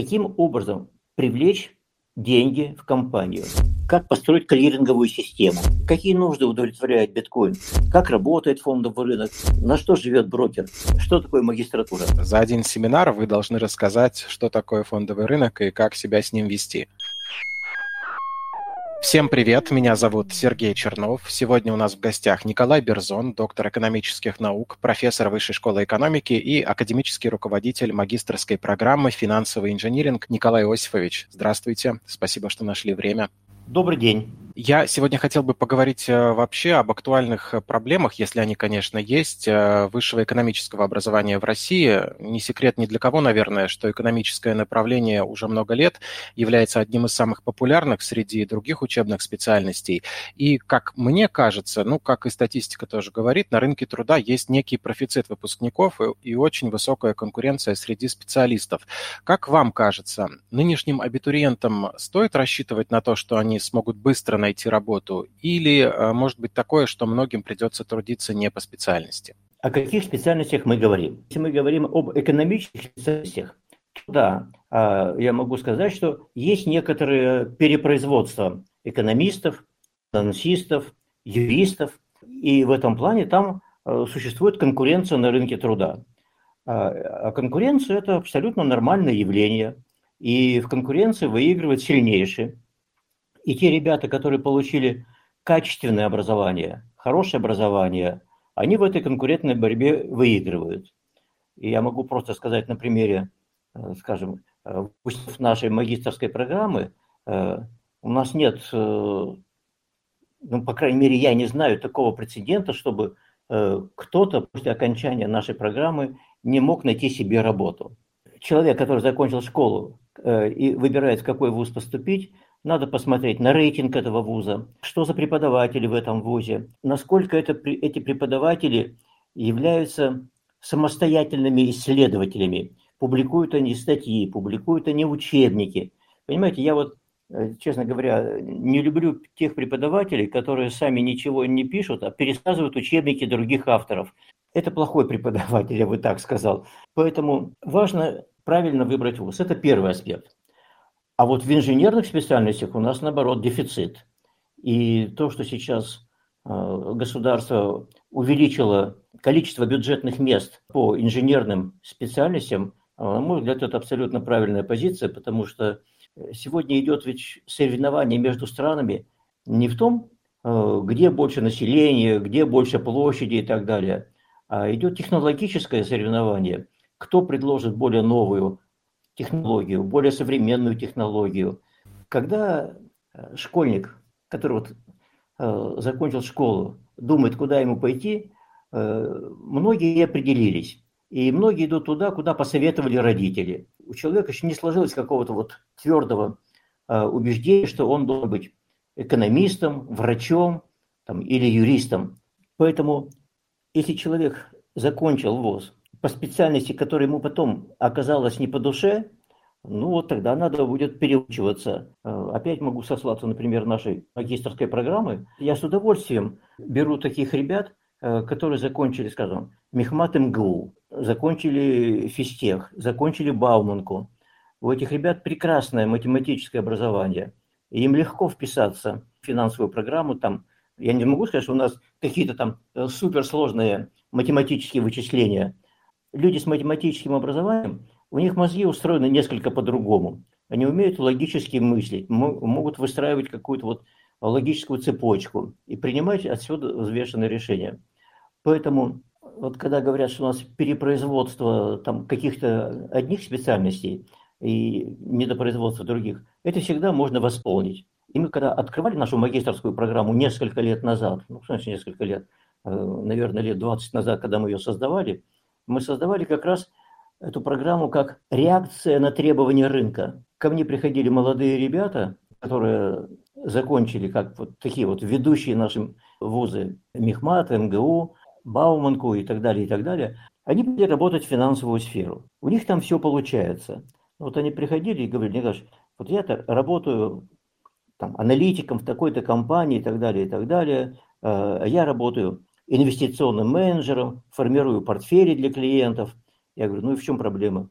каким образом привлечь деньги в компанию, как построить клиринговую систему, какие нужды удовлетворяет биткоин, как работает фондовый рынок, на что живет брокер, что такое магистратура. За один семинар вы должны рассказать, что такое фондовый рынок и как себя с ним вести. Всем привет, меня зовут Сергей Чернов. Сегодня у нас в гостях Николай Берзон, доктор экономических наук, профессор Высшей школы экономики и академический руководитель магистрской программы «Финансовый инжиниринг» Николай Иосифович. Здравствуйте, спасибо, что нашли время. Добрый день. Я сегодня хотел бы поговорить э, вообще об актуальных э, проблемах, если они, конечно, есть, э, высшего экономического образования в России. Не секрет ни для кого, наверное, что экономическое направление уже много лет является одним из самых популярных среди других учебных специальностей. И, как мне кажется, ну, как и статистика тоже говорит, на рынке труда есть некий профицит выпускников и, и очень высокая конкуренция среди специалистов. Как вам кажется, нынешним абитуриентам стоит рассчитывать на то, что они смогут быстро найти работу? Или э, может быть такое, что многим придется трудиться не по специальности? О каких специальностях мы говорим? Если мы говорим об экономических специальностях, да, а, я могу сказать, что есть некоторые перепроизводства экономистов, финансистов, юристов, и в этом плане там э, существует конкуренция на рынке труда. А, а конкуренция – это абсолютно нормальное явление, и в конкуренции выигрывает сильнейший. И те ребята, которые получили качественное образование, хорошее образование, они в этой конкурентной борьбе выигрывают. И я могу просто сказать на примере, э, скажем, э, нашей магистрской программы, э, у нас нет, ну, по крайней мере, я не знаю такого прецедента, чтобы кто-то после окончания нашей программы не мог найти себе работу. Человек, который закончил школу и выбирает, в какой вуз поступить, надо посмотреть на рейтинг этого вуза, что за преподаватели в этом вузе, насколько это, эти преподаватели являются самостоятельными исследователями. Публикуют они статьи, публикуют они учебники. Понимаете, я вот, э, честно говоря, не люблю тех преподавателей, которые сами ничего не пишут, а пересказывают учебники других авторов. Это плохой преподаватель, я бы так сказал. Поэтому важно правильно выбрать вуз. Это первый аспект. А вот в инженерных специальностях у нас, наоборот, дефицит. И то, что сейчас э, государство увеличило количество бюджетных мест по инженерным специальностям, э, на мой взгляд, это абсолютно правильная позиция, потому что сегодня идет ведь соревнование между странами не в том, э, где больше населения, где больше площади и так далее, а идет технологическое соревнование, кто предложит более новую технологию, более современную технологию. Когда э, школьник, который вот э, закончил школу, думает, куда ему пойти, э, многие определились. И многие идут туда, куда посоветовали родители. У человека еще не сложилось какого-то вот твердого убеждения, что он должен быть экономистом, врачом там, или юристом. Поэтому, если человек закончил ВОЗ, по специальности, которая ему потом оказалась не по душе, ну вот тогда надо будет переучиваться. Э, опять могу сослаться, например, нашей магистрской программы. Я с удовольствием беру таких ребят, э, которые закончили, скажем, Мехмат МГУ, закончили физтех, закончили Бауманку. У этих ребят прекрасное математическое образование. Им легко вписаться в финансовую программу. Там, я не могу сказать, что у нас какие-то там э, суперсложные математические вычисления – люди с математическим образованием, у них мозги устроены несколько по-другому. Они умеют логически мыслить, могут выстраивать какую-то вот логическую цепочку и принимать отсюда взвешенные решения. Поэтому вот когда говорят, что у нас перепроизводство там каких-то одних специальностей и недопроизводство других, это всегда можно восполнить. И мы когда открывали нашу магистрскую программу несколько лет назад, ну, в смысле несколько лет, э, наверное, лет 20 назад, когда мы ее создавали – мы создавали как раз эту программу как реакция на требования рынка. Ко мне приходили молодые ребята, которые закончили как вот такие вот ведущие наши вузы Мехмат, МГУ, Бауманку и так далее, и так далее. Они пошли работать в финансовую сферу. У них там все получается. Вот они приходили и говорили, Николай, вот я работаю там, аналитиком в такой-то компании и так далее, и так далее. Э, я работаю инвестиционным менеджером, формирую портфели для клиентов. Я говорю, ну и в чем проблема?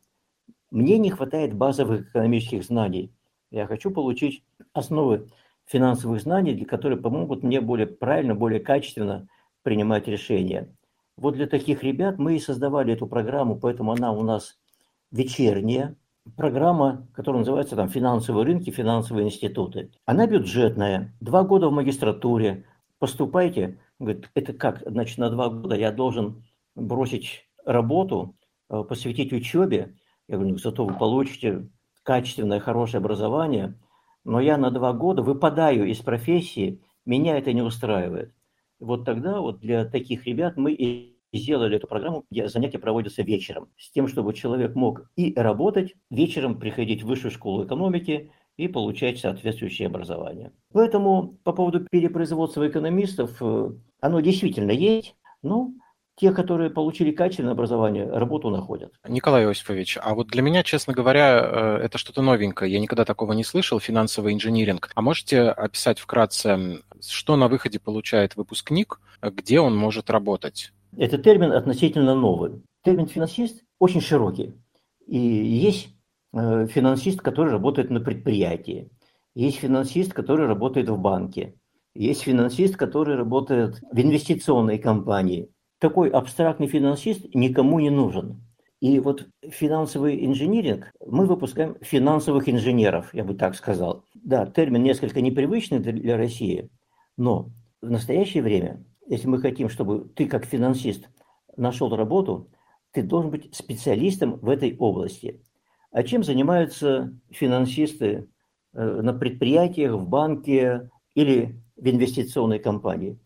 мне не хватает базовых экономических знаний. Я хочу получить основы финансовых знаний, которые помогут мне более правильно, более качественно принимать решения. Вот для таких ребят мы и создавали эту программу, поэтому она у нас вечерняя, программа, которая называется там «Финансовые рынки, финансовые институты». Она бюджетная, два года в магистратуре. Поступайте. Говорит, это как? Значит, на два года я должен бросить работу, э, посвятить учебе. Я говорю, «Ну, зато вы получите качественное, хорошее образование, но я на два года выпадаю из профессии, меня это не устраивает. Вот тогда вот для таких ребят мы и сделали эту программу, где занятия проводятся вечером, с тем, чтобы человек мог и работать, вечером приходить в высшую школу экономики и получать соответствующее образование. Поэтому по поводу перепроизводства экономистов, э, оно действительно есть, но те, которые получили качественное образование, работу находят. Николай Иосифович, а вот для меня, честно говоря, э, это что-то новенькое. Я никогда такого не слышал, финансовый инжиниринг. А можете описать вкратце, что на выходе получает выпускник, где он может работать? Этот термин относительно новый. Термин финансист очень широкий. И есть финансист, который работает на предприятии. Есть финансист, который работает в банке. Есть финансист, который работает в инвестиционной компании такой абстрактный финансист никому не нужен. И вот финансовый инжиниринг, мы выпускаем финансовых инженеров, я бы так сказал. Да, термин несколько непривычный для России, но в настоящее время, если мы хотим, чтобы ты как финансист нашел работу, ты должен быть специалистом в этой области. А чем занимаются финансисты э, на предприятиях, в банке или в инвестиционной компании?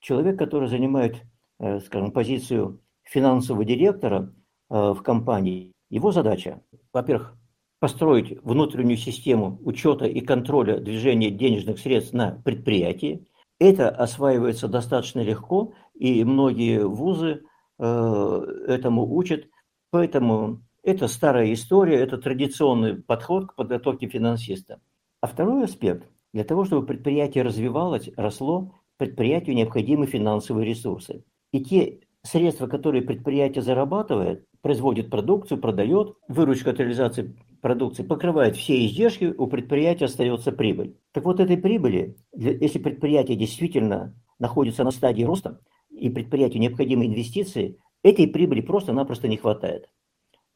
Человек, который занимает Э, скажем, позицию финансового директора э, в компании, его задача, во-первых, построить внутреннюю систему учета и контроля движения денежных средств на предприятии. Это осваивается достаточно легко, и многие вузы этому учат. Поэтому это старая история, это традиционный подход к подготовке финансиста. А второй аспект, для того, чтобы предприятие развивалось, росло, предприятию необходимы финансовые ресурсы. И те средства, которые предприятие зарабатывает, производит продукцию, продает, выручка от реализации продукции покрывает все издержки, у предприятия остается прибыль. Так вот этой прибыли, если предприятие действительно находится на стадии роста, и предприятию необходимы инвестиции, этой прибыли просто-напросто не хватает.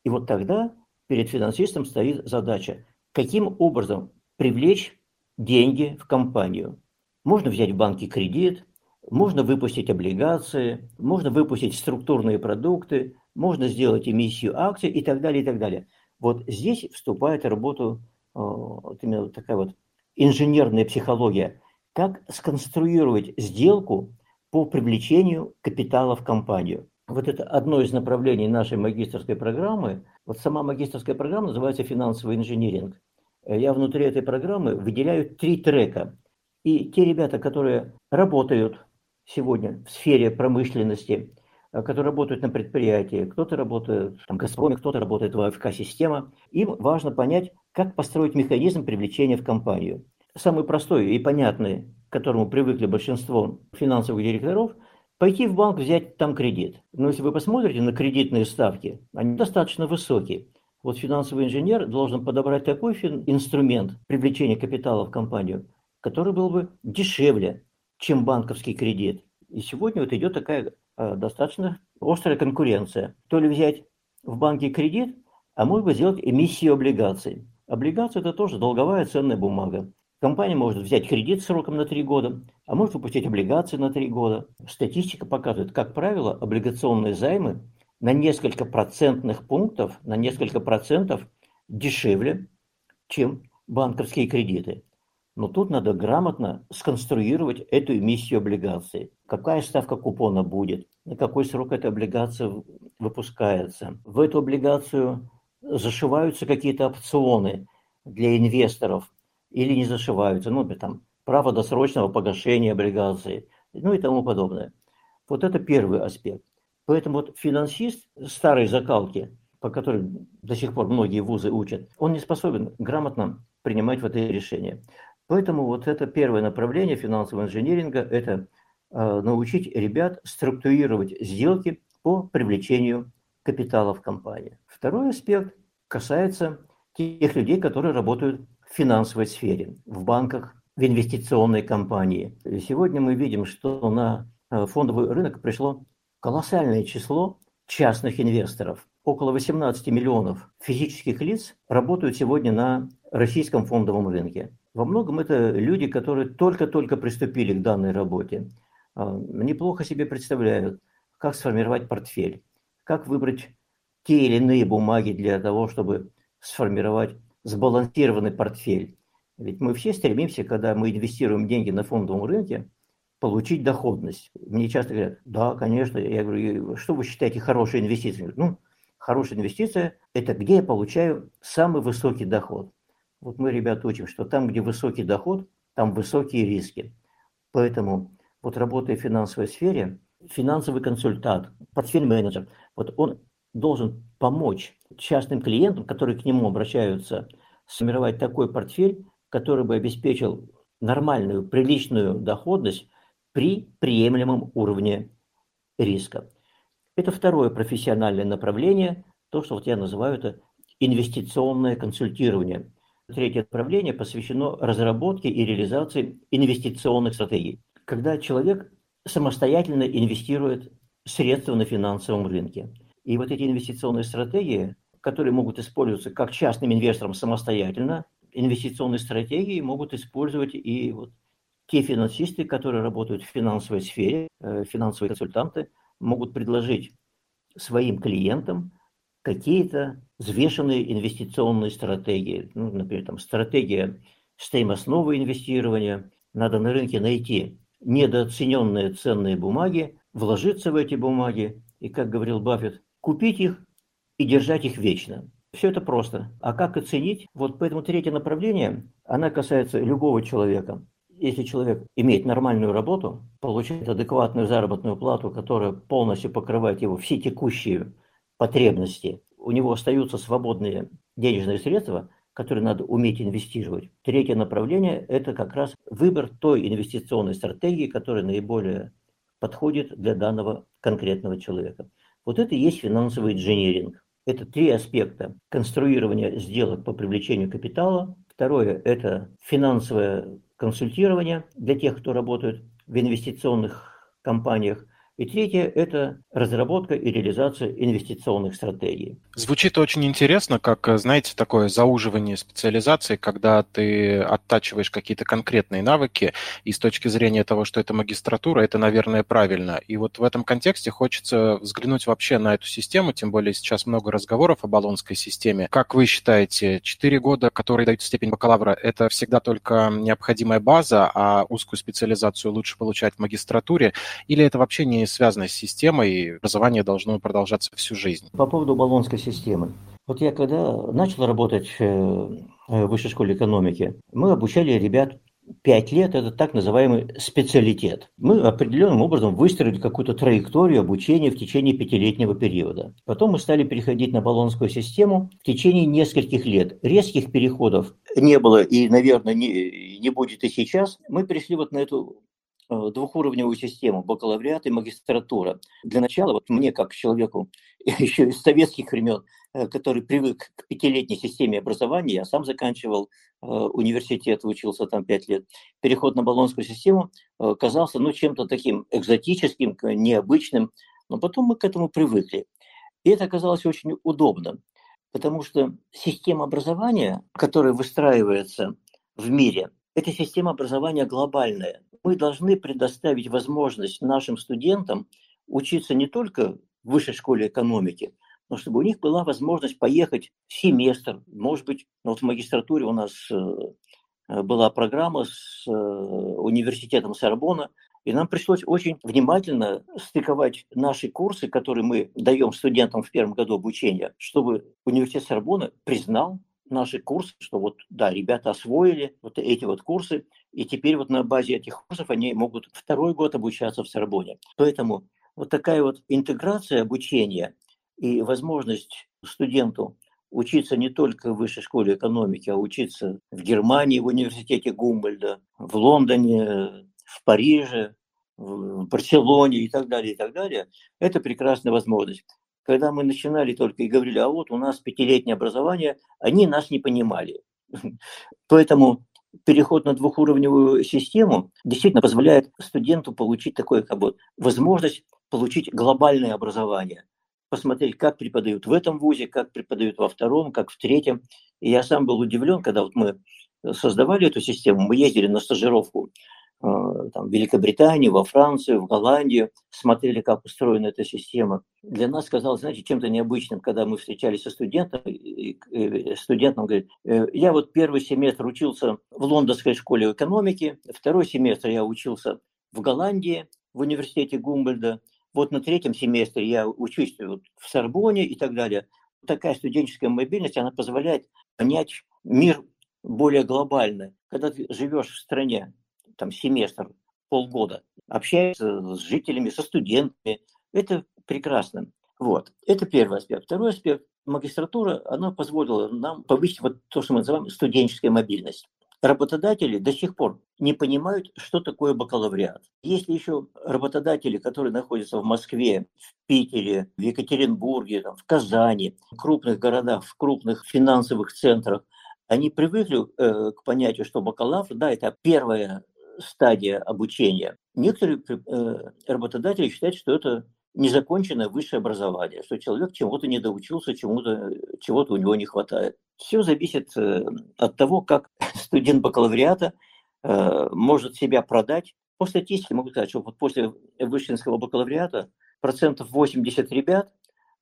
И вот тогда перед финансистом стоит задача, каким образом привлечь деньги в компанию. Можно взять в банке кредит, можно выпустить облигации, можно выпустить структурные продукты, можно сделать эмиссию акций и так далее, и так далее. Вот здесь вступает в работу э, вот именно такая вот инженерная психология. Как сконструировать сделку по привлечению капитала в компанию. Вот это одно из направлений нашей магистрской программы. Вот сама магистрская программа называется финансовый инжиниринг. Я внутри этой программы выделяю три трека. И те ребята, которые работают сегодня в сфере промышленности, э, которые работают на предприятии, кто-то работает в Газпроме, кто-то работает в АФК-система. Им важно понять, как построить механизм привлечения в компанию. Самый простой и понятный, к которому привыкли большинство финансовых директоров, пойти в банк, взять там кредит. Но если вы посмотрите на кредитные ставки, они достаточно высокие. Вот финансовый инженер должен подобрать такой инструмент привлечения капитала в компанию, который был бы дешевле, чем банковский кредит. И сегодня вот идет такая э, достаточно острая конкуренция. То ли взять в банке кредит, а может быть сделать эмиссию облигаций. Облигация – это тоже долговая ценная бумага. Компания может взять кредит сроком на 3 года, а может выпустить облигации на 3 года. Статистика показывает, как правило, облигационные займы на несколько процентных пунктов, на несколько процентов дешевле, чем банковские кредиты. Но тут надо грамотно сконструировать эту эмиссию облигаций. Какая ставка купона будет, на какой срок эта облигация выпускается. В эту облигацию зашиваются какие-то опционы для инвесторов или не зашиваются. Ну, там, право досрочного погашения облигаций, ну и тому подобное. Вот это первый аспект. Поэтому вот финансист старой закалки, по которой до сих пор многие вузы учат, он не способен грамотно принимать вот эти решения. Поэтому вот это первое направление финансового инженеринга – это э, научить ребят структурировать сделки по привлечению капитала в компании. Второй аспект касается тех людей, которые работают в финансовой сфере, в банках, в инвестиционной компании. И сегодня мы видим, что на э, фондовый рынок пришло колоссальное число частных инвесторов. Около 18 миллионов физических лиц работают сегодня на российском фондовом рынке. Во многом это люди, которые только-только приступили к данной работе. А, неплохо себе представляют, как сформировать портфель, как выбрать те или иные бумаги для того, чтобы сформировать сбалансированный портфель. Ведь мы все стремимся, когда мы инвестируем деньги на фондовом рынке, получить доходность. Мне часто говорят, да, конечно. Я говорю, что вы считаете хорошей инвестицией? Ну, хорошая инвестиция – это где я получаю самый высокий доход. Вот мы, ребята, учим, что там, где высокий доход, там высокие риски. Поэтому вот работая в финансовой сфере, финансовый консультант, портфель-менеджер, вот он должен помочь частным клиентам, которые к нему обращаются, сформировать такой портфель, который бы обеспечил нормальную, приличную доходность при приемлемом уровне риска. Это второе профессиональное направление, то, что вот я называю это инвестиционное консультирование. Третье направление посвящено разработке и реализации инвестиционных стратегий. Когда человек самостоятельно инвестирует средства на финансовом рынке. И вот эти инвестиционные стратегии, которые могут использоваться как частным инвестором самостоятельно, инвестиционные стратегии могут использовать и вот те финансисты, которые работают в финансовой сфере, э, финансовые консультанты, могут предложить своим клиентам какие-то взвешенные инвестиционные стратегии. Ну, например, там, стратегия стоимостного инвестирования. Надо на рынке найти недооцененные ценные бумаги, вложиться в эти бумаги и, как говорил Баффет, купить их и держать их вечно. Все это просто. А как оценить? Вот поэтому третье направление, она касается любого человека если человек имеет нормальную работу, получает адекватную заработную плату, которая полностью покрывает его все текущие потребности, у него остаются свободные денежные средства, которые надо уметь инвестировать. Третье направление – это как раз выбор той инвестиционной стратегии, которая наиболее подходит для данного конкретного человека. Вот это и есть финансовый инженеринг. Это три аспекта. Конструирование сделок по привлечению капитала. Второе – это финансовое консультирования для тех, кто работает в инвестиционных компаниях – и третье – это разработка и реализация инвестиционных стратегий. Звучит очень интересно, как, знаете, такое зауживание специализации, когда ты оттачиваешь какие-то конкретные навыки, и с точки зрения того, что это магистратура, это, наверное, правильно. И вот в этом контексте хочется взглянуть вообще на эту систему, тем более сейчас много разговоров о баллонской системе. Как вы считаете, четыре года, которые дают степень бакалавра, это всегда только необходимая база, а узкую специализацию лучше получать в магистратуре, или это вообще не связанной с системой, образование должно продолжаться всю жизнь. По поводу баллонской системы. Вот я когда начал работать э, в высшей школе экономики, мы обучали ребят пять лет – это так называемый специалитет. Мы определенным образом выстроили какую-то траекторию обучения в течение пятилетнего периода. Потом мы стали переходить на баллонскую систему в течение нескольких лет. Резких переходов не было и, наверное, не, не будет и сейчас. Мы перешли вот на эту Э, двухуровневую систему, бакалавриат и магистратура. Для начала, вот мне, как человеку еще из советских времен, э, который привык к пятилетней системе образования, я сам заканчивал э, университет, учился там пять лет, переход на баллонскую систему казался ну, чем-то таким экзотическим, необычным, но потом мы к этому привыкли. И это оказалось очень удобно, потому что система образования, которая выстраивается в мире, это система образования глобальная. Мы должны предоставить возможность нашим студентам учиться не только в высшей школе экономики, но чтобы у них была возможность поехать в семестр, может быть, ну вот в магистратуре у нас э, была программа с э, университетом Сорбона, и нам пришлось очень внимательно стыковать наши курсы, которые мы даем студентам в первом году обучения, чтобы университет Сорбона признал наши курсы, что вот, да, ребята освоили вот эти вот курсы, и теперь вот на базе этих курсов они могут второй год обучаться в Сорбоне. Поэтому вот такая вот интеграция обучения и возможность студенту учиться не только в высшей школе экономики, а учиться в Германии, в университете Гумбольда, в Лондоне, в Париже, в Барселоне и так далее, и так далее, это прекрасная возможность. Когда мы начинали только и говорили, а вот у нас пятилетнее образование, они нас не понимали. Поэтому переход на двухуровневую систему действительно позволяет студенту получить такое как бы, возможность получить глобальное образование, посмотреть, как преподают в этом вузе, как преподают во втором, как в третьем. И я сам был удивлен, когда вот мы создавали эту систему, мы ездили на стажировку э, там, в Великобританию, во Францию, в Голландию, смотрели, как устроена эта система. Для нас казалось, знаете, чем-то необычным, когда мы встречались со студентом, и студентом говорит, «Э, я вот первый семестр учился в лондонской школе экономики, второй семестр я учился в Голландии, в университете Гумбольда, вот на третьем семестре я учусь вот в Сорбоне и так далее. Такая студенческая мобильность, она позволяет понять мир более глобально. Когда ты живешь в стране, там семестр, полгода, общаешься с жителями, со студентами, это прекрасно. Вот, это первый аспект. Второй аспект, магистратура, она позволила нам повысить вот то, что мы называем студенческая мобильность работодатели до сих пор не понимают, что такое бакалавриат. Если еще работодатели, которые находятся в Москве, в Питере, в Екатеринбурге, там, в Казани, в крупных городах, в крупных финансовых центрах, они привыкли э, к понятию, что бакалавр, да, это первая стадия обучения. Некоторые э, работодатели считают, что это незаконченное высшее образование, что человек чему-то не доучился, чему-то, чего-то у него не хватает. Все зависит э, от того, как студент бакалавриата э, может себя продать. По статистике могу сказать, что вот после вышинского бакалавриата процентов 80 ребят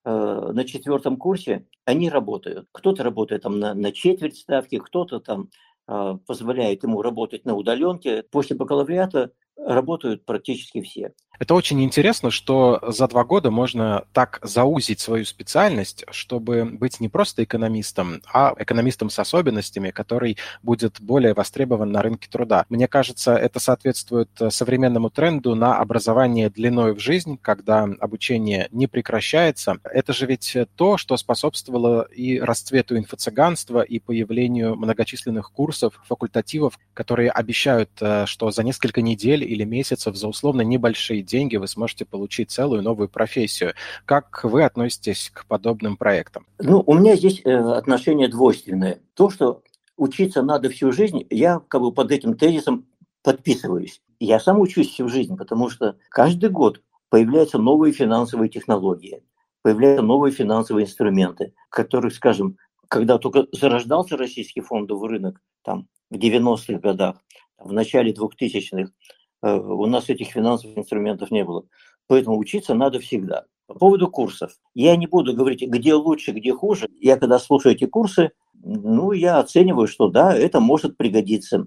э, на четвертом курсе, они работают. Кто-то работает там на, на четверть ставки, кто-то там позволяет ему работать на удаленке. После бакалавриата работают практически все. Это очень интересно, что за два года можно так заузить свою специальность, чтобы быть не просто экономистом, а экономистом с особенностями, который будет более востребован на рынке труда. Мне кажется, это соответствует современному тренду на образование длиной в жизнь, когда обучение не прекращается. Это же ведь то, что способствовало и расцвету инфо-цыганства, и появлению многочисленных курсов, факультативов, которые обещают, э, что за несколько недель или месяцев за условно небольшие деньги вы сможете получить целую новую профессию. Как вы относитесь к подобным проектам? Ну, у меня здесь э, отношение двойственное. То, что учиться надо всю жизнь, я как бы под этим тезисом подписываюсь. Я сам учусь всю жизнь, потому что каждый год появляются новые финансовые технологии, появляются новые финансовые инструменты, которых, скажем, когда только зарождался российский фондовый рынок, там, в 90-х годах, в начале 2000-х, Э, у нас этих финансовых инструментов не было. Поэтому учиться надо всегда. По поводу курсов. Я не буду говорить, где лучше, где хуже. Я когда слушаю эти курсы, ну, я оцениваю, что да, это может пригодиться.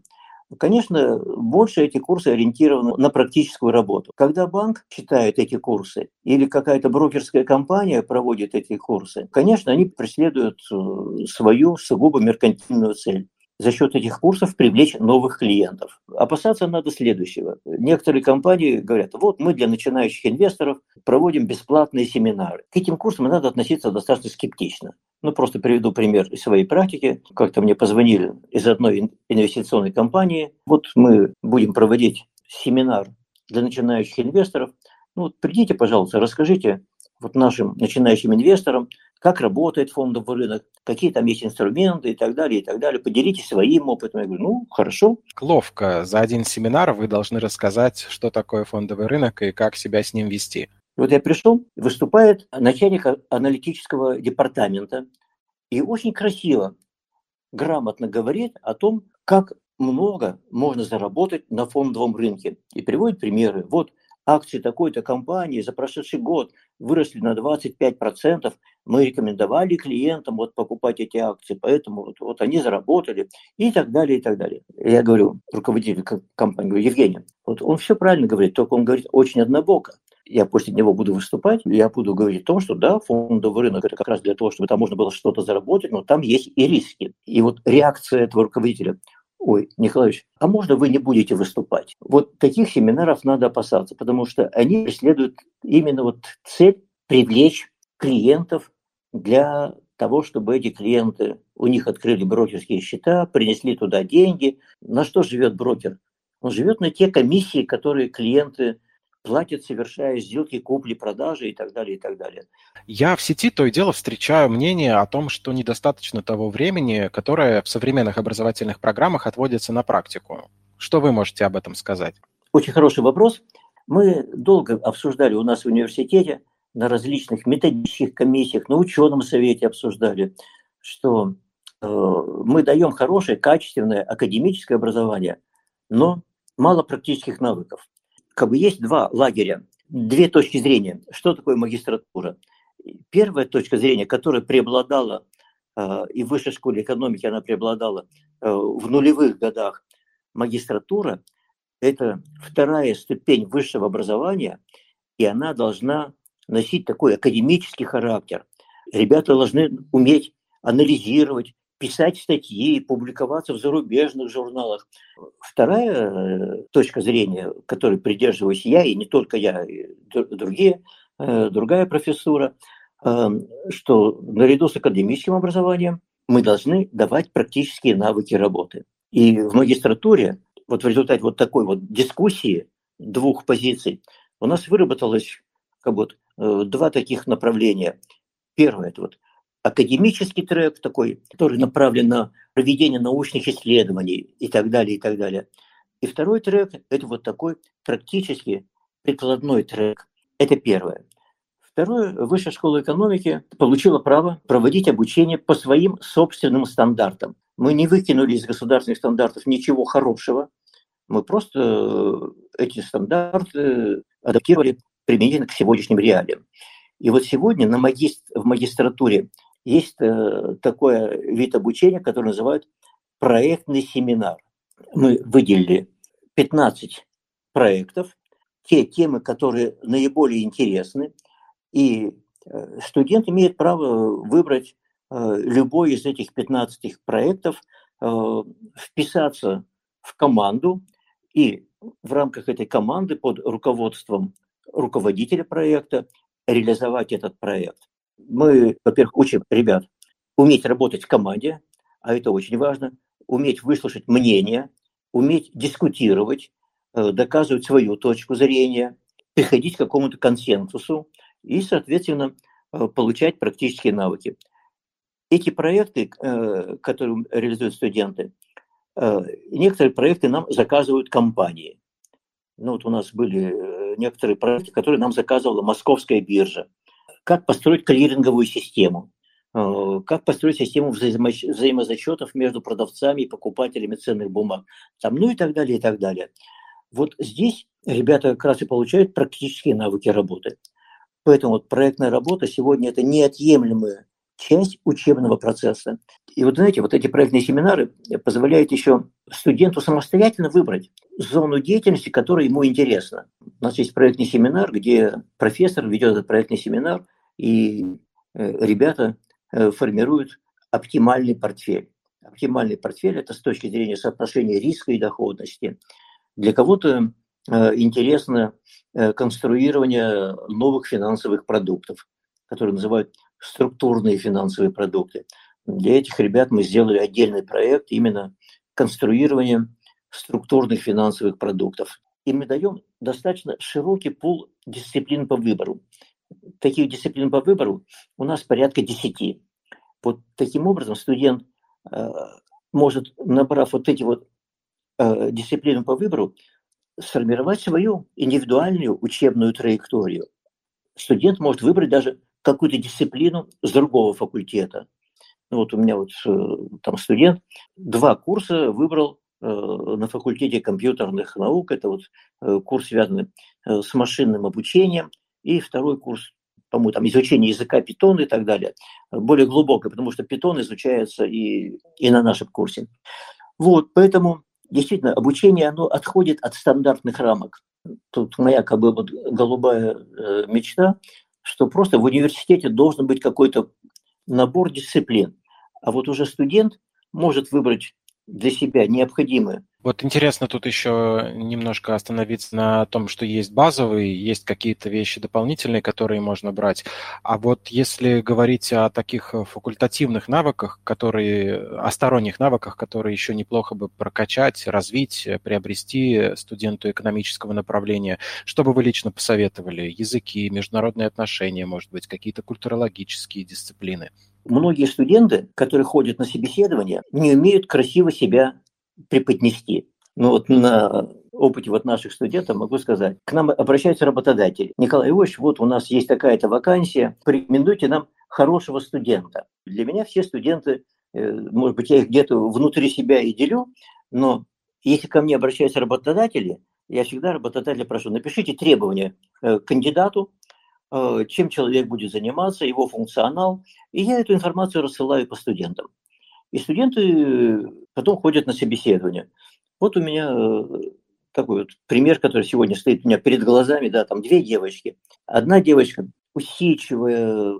Конечно, больше эти курсы ориентированы на практическую работу. Когда банк читает эти курсы или какая-то брокерская компания проводит эти курсы, конечно, они преследуют э, свою сугубо меркантильную цель за счет этих курсов привлечь новых клиентов. Опасаться надо следующего. Некоторые компании говорят, вот мы для начинающих инвесторов проводим бесплатные семинары. К этим курсам надо относиться достаточно скептично. Ну, просто приведу пример из своей практики. Как-то мне позвонили из одной инвестиционной компании. Вот мы будем проводить семинар для начинающих инвесторов. Ну, вот придите, пожалуйста, расскажите вот нашим начинающим инвесторам, как работает фондовый рынок, какие там есть инструменты и так далее, и так далее. Поделитесь своим опытом. Я говорю, ну, хорошо. Ловко. За один семинар вы должны рассказать, что такое фондовый рынок и как себя с ним вести. Вот я пришел, выступает начальник аналитического департамента и очень красиво, грамотно говорит о том, как много можно заработать на фондовом рынке. И приводит примеры. Вот акции такой-то компании за прошедший год выросли на 25%, мы рекомендовали клиентам вот покупать эти акции, поэтому вот, вот они заработали и так далее, и так далее. Я говорю руководителю компании, говорю, Евгений, вот он все правильно говорит, только он говорит очень однобоко. Я после него буду выступать, я буду говорить о том, что да, фондовый рынок это как раз для того, чтобы там можно было что-то заработать, но там есть и риски. И вот реакция этого руководителя, ой, Николаевич, а можно вы не будете выступать? Вот таких семинаров надо опасаться, потому что они преследуют именно вот цель привлечь клиентов для того, чтобы эти клиенты, у них открыли брокерские счета, принесли туда деньги. На что живет брокер? Он живет на те комиссии, которые клиенты платят, совершая сделки купли-продажи и так далее, и так далее. Я в сети то и дело встречаю мнение о том, что недостаточно того времени, которое в современных образовательных программах отводится на практику. Что вы можете об этом сказать? Очень хороший вопрос. Мы долго обсуждали у нас в университете, на различных методических комиссиях, на ученом совете обсуждали, что э, мы даем хорошее, качественное академическое образование, но мало практических навыков. Как бы есть два лагеря, две точки зрения. Что такое магистратура? Первая точка зрения, которая преобладала э, и в высшей школе экономики она преобладала э, в нулевых годах, магистратура – это вторая ступень высшего образования, и она должна носить такой академический характер. Ребята должны уметь анализировать, писать статьи, публиковаться в зарубежных журналах. Вторая э, точка зрения, которой придерживаюсь я, и не только я, и другие, э, другая профессура, э, что наряду с академическим образованием мы должны давать практические навыки работы. И в магистратуре вот в результате вот такой вот дискуссии двух позиций у нас выработалось как бы э, два таких направления. Первое – это вот академический трек такой, который направлен на проведение научных исследований и так далее, и так далее. И второй трек – это вот такой практически прикладной трек. Это первое. Второе, Высшая школа экономики получила право проводить обучение по своим собственным стандартам. Мы не выкинули из государственных стандартов ничего хорошего, мы просто э, эти стандарты адаптировали применительно к сегодняшним реалиям. И вот сегодня на магист... в магистратуре есть э, такой вид обучения, который называют проектный семинар. Мы выделили 15 проектов, те темы, которые наиболее интересны, и э, студент имеет право выбрать любой из этих 15 проектов, вписаться в команду, и в рамках этой команды под руководством руководителя проекта реализовать этот проект. Мы, во-первых, учим ребят уметь работать в команде, а это очень важно, уметь выслушать мнение, уметь дискутировать, э, доказывать свою точку зрения, приходить к какому-то консенсусу и, соответственно, э, получать практические навыки. Эти проекты, э, которые реализуют студенты, некоторые проекты нам заказывают компании. Ну, вот у нас были некоторые проекты, которые нам заказывала московская биржа. Как построить клиринговую систему, э, как построить систему взаимозачетов между продавцами и покупателями ценных бумаг, там, ну и так далее, и так далее. Вот здесь ребята как раз и получают практические навыки работы. Поэтому вот проектная работа сегодня это неотъемлемая часть учебного процесса. И вот, знаете, вот эти проектные семинары позволяют еще студенту самостоятельно выбрать зону деятельности, которая ему интересна. У нас есть проектный семинар, где профессор ведет этот проектный семинар, и э, ребята э, формируют оптимальный портфель. Оптимальный портфель – это с точки зрения соотношения риска и доходности. Для кого-то э, интересно конструирование новых финансовых продуктов, которые называют структурные финансовые продукты. Для этих ребят мы сделали отдельный проект именно конструирование структурных финансовых продуктов. И мы даем достаточно широкий пул дисциплин по выбору. Таких дисциплин по выбору у нас порядка 10. Вот таким образом студент э, может, набрав вот эти вот э, дисциплины по выбору, сформировать свою индивидуальную учебную траекторию. Студент может выбрать даже какую-то дисциплину с другого факультета. Ну, вот у меня вот э, там студент два курса выбрал э, на факультете компьютерных наук. Это вот э, курс, связанный с машинным обучением, и второй курс, по-моему, там изучение языка питона и так далее. Более глубокое, потому что питон изучается и, и на нашем курсе. Вот, поэтому действительно обучение, оно отходит от стандартных рамок. Тут моя как бы вот голубая э, мечта что просто в университете должен быть какой-то набор дисциплин. А вот уже студент может выбрать для себя необходимые Вот интересно тут еще немножко остановиться на том, что есть базовые, есть какие-то вещи дополнительные, которые можно брать. А вот если говорить о таких факультативных навыках, которые, о сторонних навыках, которые еще неплохо бы прокачать, развить, приобрести студенту экономического направления, что бы вы лично посоветовали? Языки, международные отношения, может быть, какие-то культурологические дисциплины? Многие студенты, которые ходят на собеседование, не умеют красиво себя преподнести. Ну вот на опыте вот наших студентов могу сказать. К нам обращаются работодатели. Николай Иванович, вот у нас есть такая-то вакансия, порекомендуйте нам хорошего студента. Для меня все студенты, э, может быть, я их где-то внутри себя и делю, но если ко мне обращаются работодатели, я всегда работодателя прошу, напишите требования э, к кандидату, э, чем человек будет заниматься, его функционал, и я эту информацию рассылаю по студентам. И студенты потом ходят на собеседование. Вот у меня э, такой вот пример, который сегодня стоит у меня перед глазами, да, там две девочки. Одна девочка усидчивая,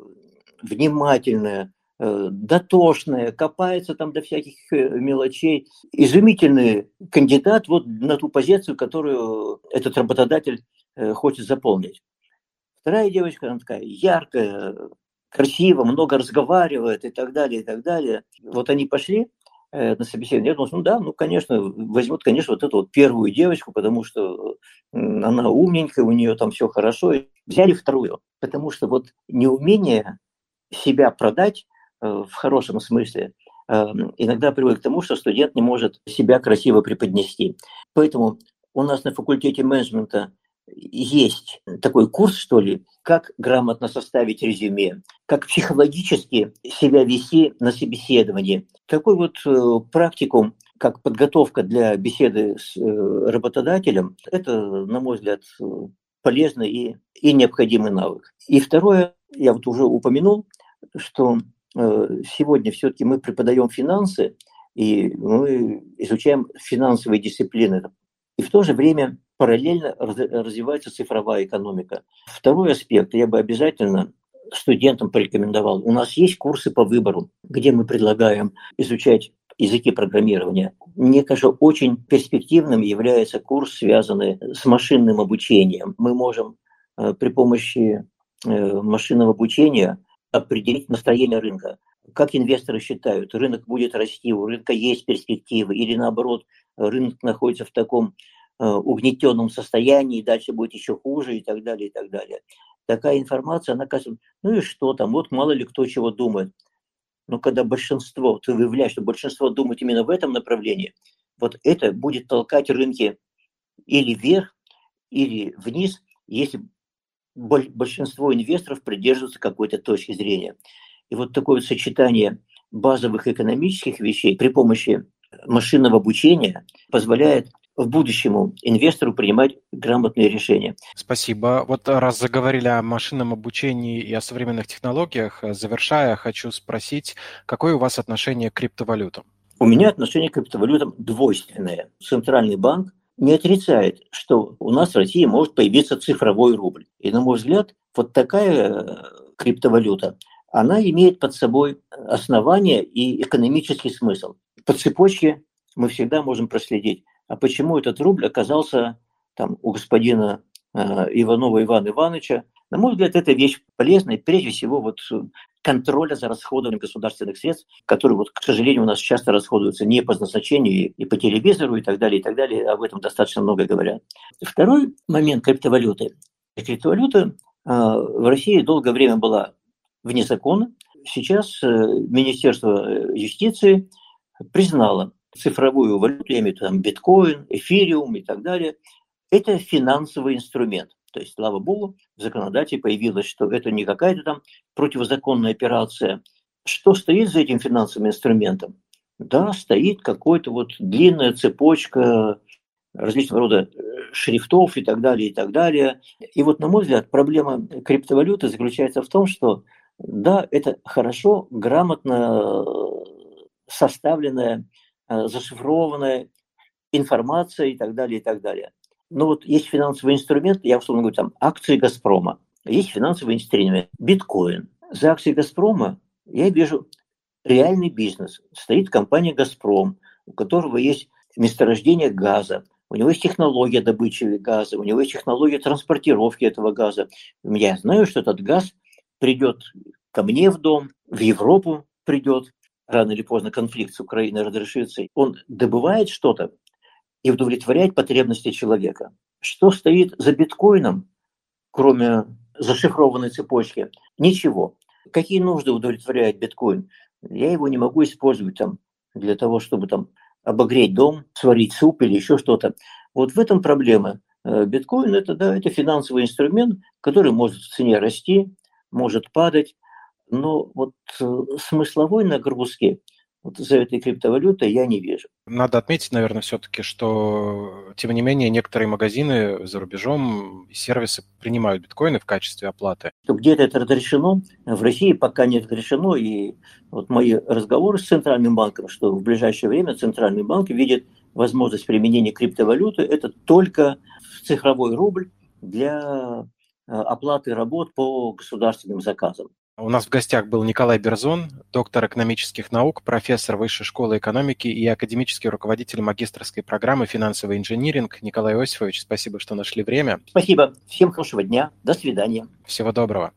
внимательная, э, дотошная, копается там до всяких э, мелочей. Изумительный кандидат вот на ту позицию, которую этот работодатель хочет заполнить. Вторая девочка, она такая яркая, красиво, много разговаривает и так далее, и так далее. Вот они пошли на собеседование. Я думал, ну да, ну, конечно, возьмут, конечно, вот эту вот первую девочку, потому что она умненькая, у нее там все хорошо. Взяли вторую, потому что вот неумение себя продать э, в хорошем смысле э, иногда приводит к тому, что студент не может себя красиво преподнести. Поэтому у нас на факультете менеджмента есть такой курс, что ли, как грамотно составить резюме, как психологически себя вести на собеседовании. Такой вот э, практикум, как подготовка для беседы с э, работодателем, это, на мой взгляд, полезный и, и необходимый навык. И второе, я вот уже упомянул, что э, сегодня все-таки мы преподаем финансы, и мы изучаем финансовые дисциплины. И в то же время параллельно развивается цифровая экономика. Второй аспект я бы обязательно студентам порекомендовал. У нас есть курсы по выбору, где мы предлагаем изучать языки программирования. Мне кажется, очень перспективным является курс, связанный с машинным обучением. Мы можем э, при помощи э, машинного обучения определить настроение рынка. Как инвесторы считают, рынок будет расти, у рынка есть перспективы, или наоборот, рынок находится в таком угнетенном состоянии, и дальше будет еще хуже и так далее, и так далее. Такая информация, она кажется, ну и что там, вот мало ли кто чего думает. Но когда большинство, ты выявляешь, что большинство думает именно в этом направлении, вот это будет толкать рынки или вверх, или вниз, если большинство инвесторов придерживаются какой-то точки зрения. И вот такое сочетание базовых экономических вещей при помощи машинного обучения позволяет в будущему инвестору принимать грамотные решения. Спасибо. Вот раз заговорили о машинном обучении и о современных технологиях, завершая, хочу спросить, какое у вас отношение к криптовалютам? У меня отношение к криптовалютам двойственное. Центральный банк не отрицает, что у нас в России может появиться цифровой рубль. И, на мой взгляд, вот такая э, криптовалюта, она имеет под собой основание и экономический смысл. По цепочке мы всегда можем проследить, а почему этот рубль оказался там у господина э, Иванова Ивана Ивановича. На мой взгляд, это вещь полезная, прежде всего, вот э, контроля за расходованием государственных средств, которые, вот, к сожалению, у нас часто расходуются не по назначению и по телевизору и так далее, и так далее. Об этом достаточно много говорят. Второй момент криптовалюты. Криптовалюта э, в России долгое время была вне закона. Сейчас э, Министерство э, юстиции признало цифровую валюту, я имею в виду там биткоин, эфириум и так далее, это финансовый инструмент. То есть, слава богу, в законодательстве появилось, что это не какая-то там противозаконная операция. Что стоит за этим финансовым инструментом? Да, стоит какой-то вот длинная цепочка различного рода э, шрифтов и так далее, и так далее. И вот, на мой взгляд, проблема криптовалюты заключается в том, что да, это хорошо, грамотно э, составленная зашифрованная информация и так далее, и так далее. Но вот есть финансовый инструмент, я условно говорю, там акции «Газпрома», есть финансовый инструмент, биткоин. За акции «Газпрома» я вижу реальный бизнес. Стоит компания «Газпром», у которого есть месторождение газа, у него есть технология добычи газа, у него есть технология транспортировки этого газа. Я знаю, что этот газ придет ко мне в дом, в Европу придет, рано или поздно конфликт с Украиной разрешится. Он добывает что-то и удовлетворяет потребности человека. Что стоит за биткоином, кроме зашифрованной цепочки? Ничего. Какие нужды удовлетворяет биткоин? Я его не могу использовать там для того, чтобы там обогреть дом, сварить суп или еще что-то. Вот в этом проблема. Э, биткоин это, да, это финансовый инструмент, который может в цене расти, может падать, но вот э, смысловой нагрузки вот за этой криптовалютой я не вижу. Надо отметить, наверное, все-таки, что, тем не менее, некоторые магазины за рубежом, сервисы принимают биткоины в качестве оплаты. Где-то это разрешено, в России пока не разрешено, и вот мои разговоры с Центральным банком, что в ближайшее время Центральный банк видит возможность применения криптовалюты, это только цифровой рубль для э, оплаты работ по государственным заказам. У нас в гостях был Николай Берзон, доктор экономических наук, профессор Высшей школы экономики и академический руководитель магистрской программы «Финансовый инжиниринг». Николай Иосифович, спасибо, что нашли время. Спасибо. Всем хорошего дня. До свидания. Всего доброго.